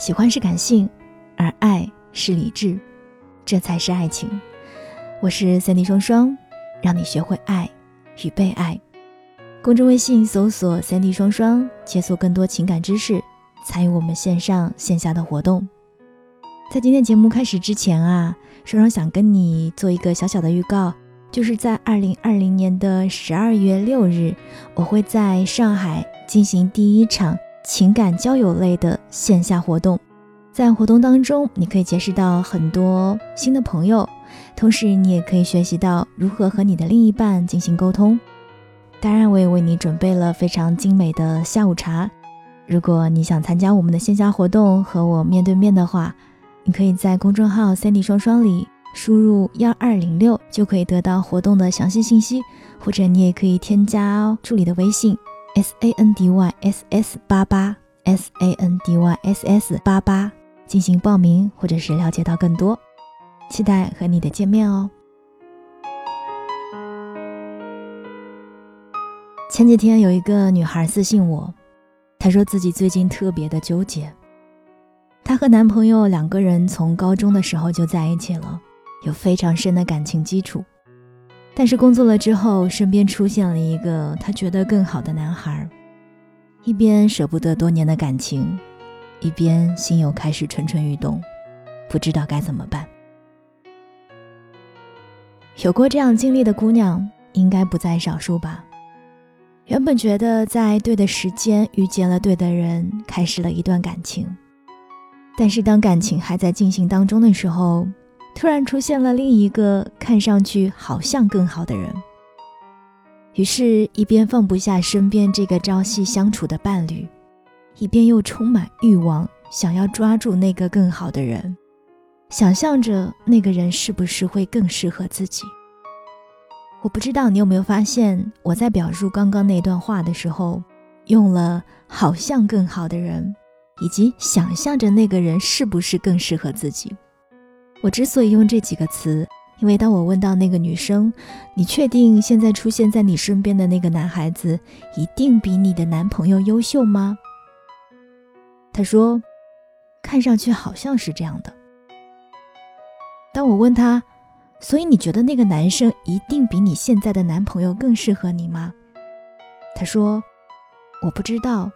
喜欢是感性，而爱是理智，这才是爱情。我是三 D 双双，让你学会爱与被爱。公众微信搜索“三 D 双双”，解锁更多情感知识，参与我们线上线下的活动。在今天节目开始之前啊，双双想跟你做一个小小的预告，就是在二零二零年的十二月六日，我会在上海进行第一场。情感交友类的线下活动，在活动当中，你可以结识到很多新的朋友，同时你也可以学习到如何和你的另一半进行沟通。当然，我也为你准备了非常精美的下午茶。如果你想参加我们的线下活动和我面对面的话，你可以在公众号“三 D 双双”里输入幺二零六，就可以得到活动的详细信息，或者你也可以添加助理的微信。S a n d y s s 八八 s a n d y s s 八八进行报名，或者是了解到更多，期待和你的见面哦。前几天有一个女孩私信我，她说自己最近特别的纠结，她和男朋友两个人从高中的时候就在一起了，有非常深的感情基础。但是工作了之后，身边出现了一个他觉得更好的男孩，一边舍不得多年的感情，一边心又开始蠢蠢欲动，不知道该怎么办。有过这样经历的姑娘应该不在少数吧？原本觉得在对的时间遇见了对的人，开始了一段感情，但是当感情还在进行当中的时候。突然出现了另一个看上去好像更好的人，于是，一边放不下身边这个朝夕相处的伴侣，一边又充满欲望，想要抓住那个更好的人，想象着那个人是不是会更适合自己。我不知道你有没有发现，我在表述刚刚那段话的时候，用了“好像更好的人”，以及想象着那个人是不是更适合自己。我之所以用这几个词，因为当我问到那个女生：“你确定现在出现在你身边的那个男孩子一定比你的男朋友优秀吗？”她说：“看上去好像是这样的。”当我问她：“所以你觉得那个男生一定比你现在的男朋友更适合你吗？”她说：“我不知道，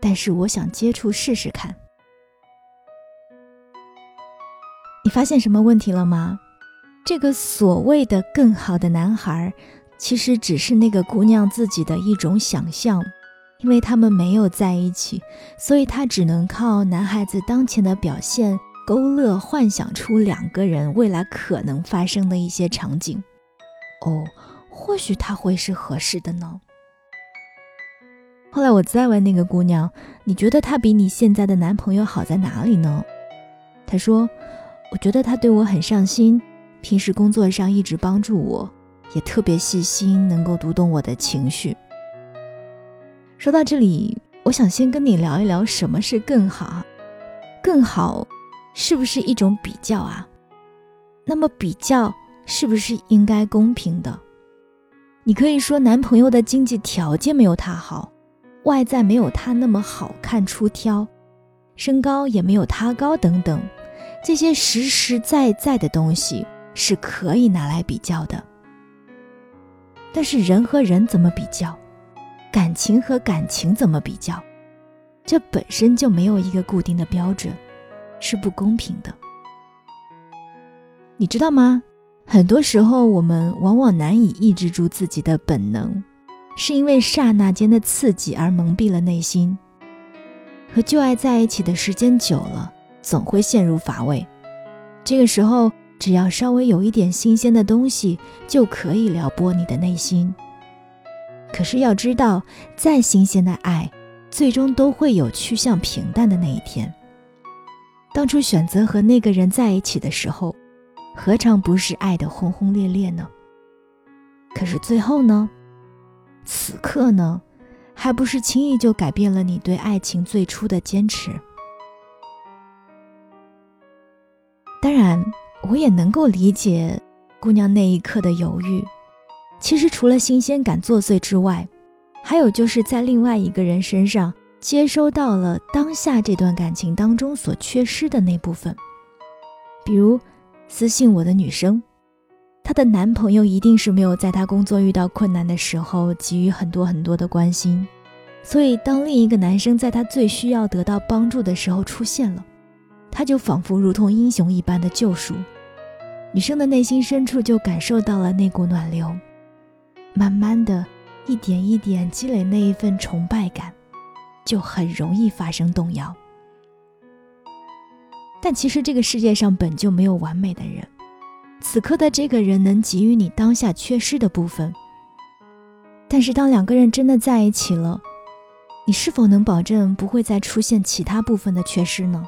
但是我想接触试试看。”你发现什么问题了吗？这个所谓的更好的男孩，其实只是那个姑娘自己的一种想象，因为他们没有在一起，所以她只能靠男孩子当前的表现勾勒、幻想出两个人未来可能发生的一些场景。哦，或许他会是合适的呢。后来我再问那个姑娘：“你觉得他比你现在的男朋友好在哪里呢？”她说。我觉得他对我很上心，平时工作上一直帮助我，也特别细心，能够读懂我的情绪。说到这里，我想先跟你聊一聊什么是更好。更好，是不是一种比较啊？那么比较是不是应该公平的？你可以说男朋友的经济条件没有他好，外在没有他那么好看出挑，身高也没有他高等等。这些实实在在的东西是可以拿来比较的，但是人和人怎么比较，感情和感情怎么比较，这本身就没有一个固定的标准，是不公平的。你知道吗？很多时候我们往往难以抑制住自己的本能，是因为刹那间的刺激而蒙蔽了内心。和旧爱在一起的时间久了。总会陷入乏味，这个时候只要稍微有一点新鲜的东西，就可以撩拨你的内心。可是要知道，再新鲜的爱，最终都会有趋向平淡的那一天。当初选择和那个人在一起的时候，何尝不是爱的轰轰烈烈呢？可是最后呢？此刻呢？还不是轻易就改变了你对爱情最初的坚持？当然，我也能够理解姑娘那一刻的犹豫。其实，除了新鲜感作祟之外，还有就是在另外一个人身上接收到了当下这段感情当中所缺失的那部分。比如，私信我的女生，她的男朋友一定是没有在她工作遇到困难的时候给予很多很多的关心，所以当另一个男生在她最需要得到帮助的时候出现了，他就仿佛如同英雄一般的救赎。女生的内心深处就感受到了那股暖流，慢慢的，一点一点积累那一份崇拜感，就很容易发生动摇。但其实这个世界上本就没有完美的人，此刻的这个人能给予你当下缺失的部分，但是当两个人真的在一起了，你是否能保证不会再出现其他部分的缺失呢？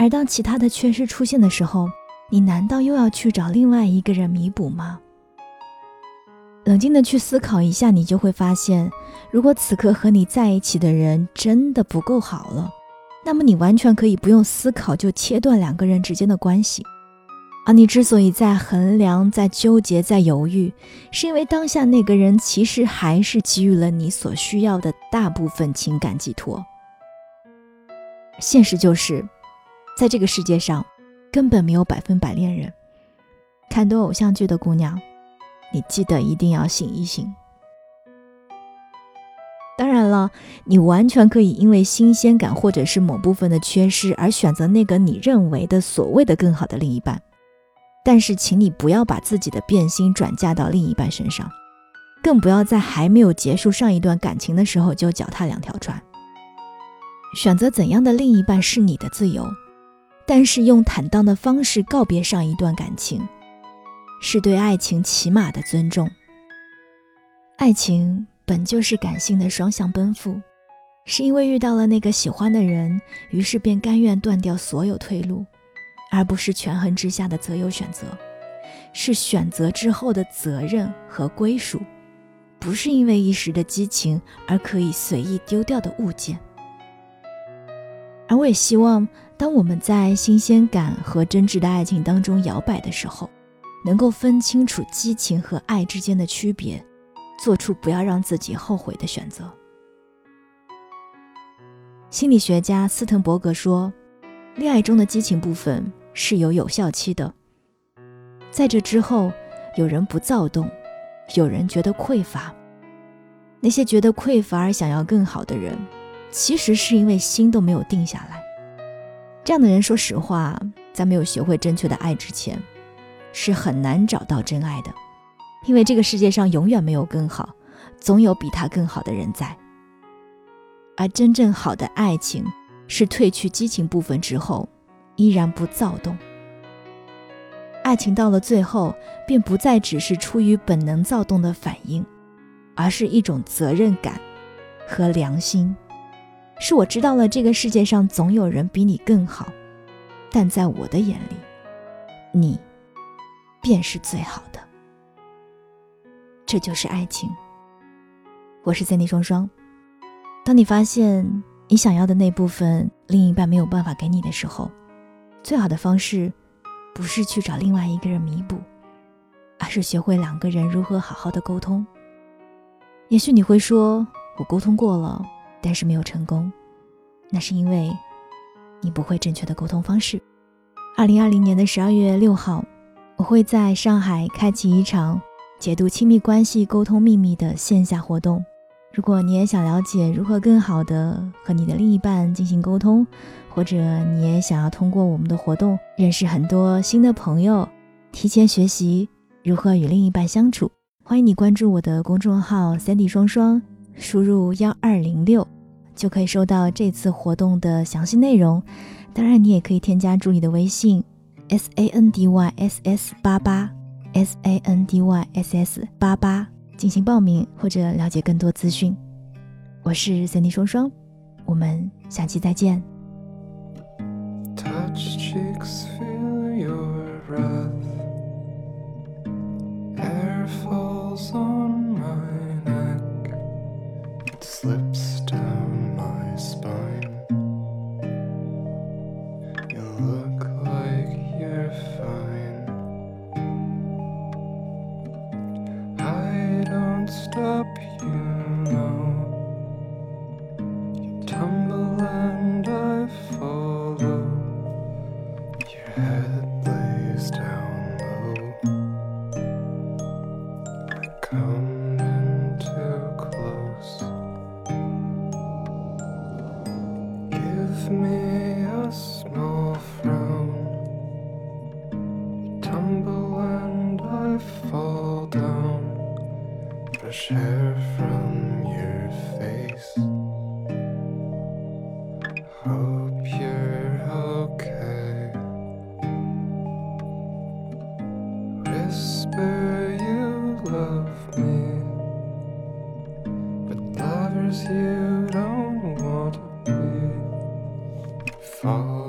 而当其他的缺失出现的时候，你难道又要去找另外一个人弥补吗？冷静的去思考一下，你就会发现，如果此刻和你在一起的人真的不够好了，那么你完全可以不用思考就切断两个人之间的关系。而你之所以在衡量、在纠结、在犹豫，是因为当下那个人其实还是给予了你所需要的大部分情感寄托。现实就是，在这个世界上。根本没有百分百恋人。看多偶像剧的姑娘，你记得一定要醒一醒。当然了，你完全可以因为新鲜感或者是某部分的缺失而选择那个你认为的所谓的更好的另一半。但是，请你不要把自己的变心转嫁到另一半身上，更不要在还没有结束上一段感情的时候就脚踏两条船。选择怎样的另一半是你的自由。但是用坦荡的方式告别上一段感情，是对爱情起码的尊重。爱情本就是感性的双向奔赴，是因为遇到了那个喜欢的人，于是便甘愿断掉所有退路，而不是权衡之下的择优选择，是选择之后的责任和归属，不是因为一时的激情而可以随意丢掉的物件。而我也希望。当我们在新鲜感和真挚的爱情当中摇摆的时候，能够分清楚激情和爱之间的区别，做出不要让自己后悔的选择。心理学家斯滕伯格说：“恋爱中的激情部分是有有效期的，在这之后，有人不躁动，有人觉得匮乏。那些觉得匮乏而想要更好的人，其实是因为心都没有定下来。”这样的人，说实话，在没有学会正确的爱之前，是很难找到真爱的，因为这个世界上永远没有更好，总有比他更好的人在。而真正好的爱情，是褪去激情部分之后，依然不躁动。爱情到了最后，便不再只是出于本能躁动的反应，而是一种责任感和良心。是我知道了，这个世界上总有人比你更好，但在我的眼里，你便是最好的。这就是爱情。我是森女双双。当你发现你想要的那部分另一半没有办法给你的时候，最好的方式不是去找另外一个人弥补，而是学会两个人如何好好的沟通。也许你会说，我沟通过了。但是没有成功，那是因为你不会正确的沟通方式。二零二零年的十二月六号，我会在上海开启一场解读亲密关系沟通秘密的线下活动。如果你也想了解如何更好的和你的另一半进行沟通，或者你也想要通过我们的活动认识很多新的朋友，提前学习如何与另一半相处，欢迎你关注我的公众号三 D 双双。输入幺二零六，就可以收到这次活动的详细内容。当然，你也可以添加助理的微信 s a n d y s s 八八 s a n d y s s 八八进行报名或者了解更多资讯。我是三 D 双双，我们下期再见。slips stop you. Hair from your face. Hope you're okay. Whisper you love me. But lovers you don't want to be. Fall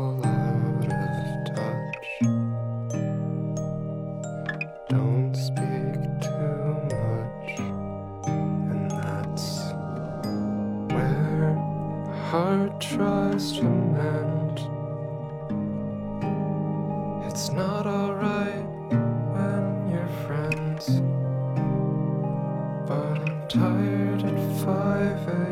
tired at 5 a.m.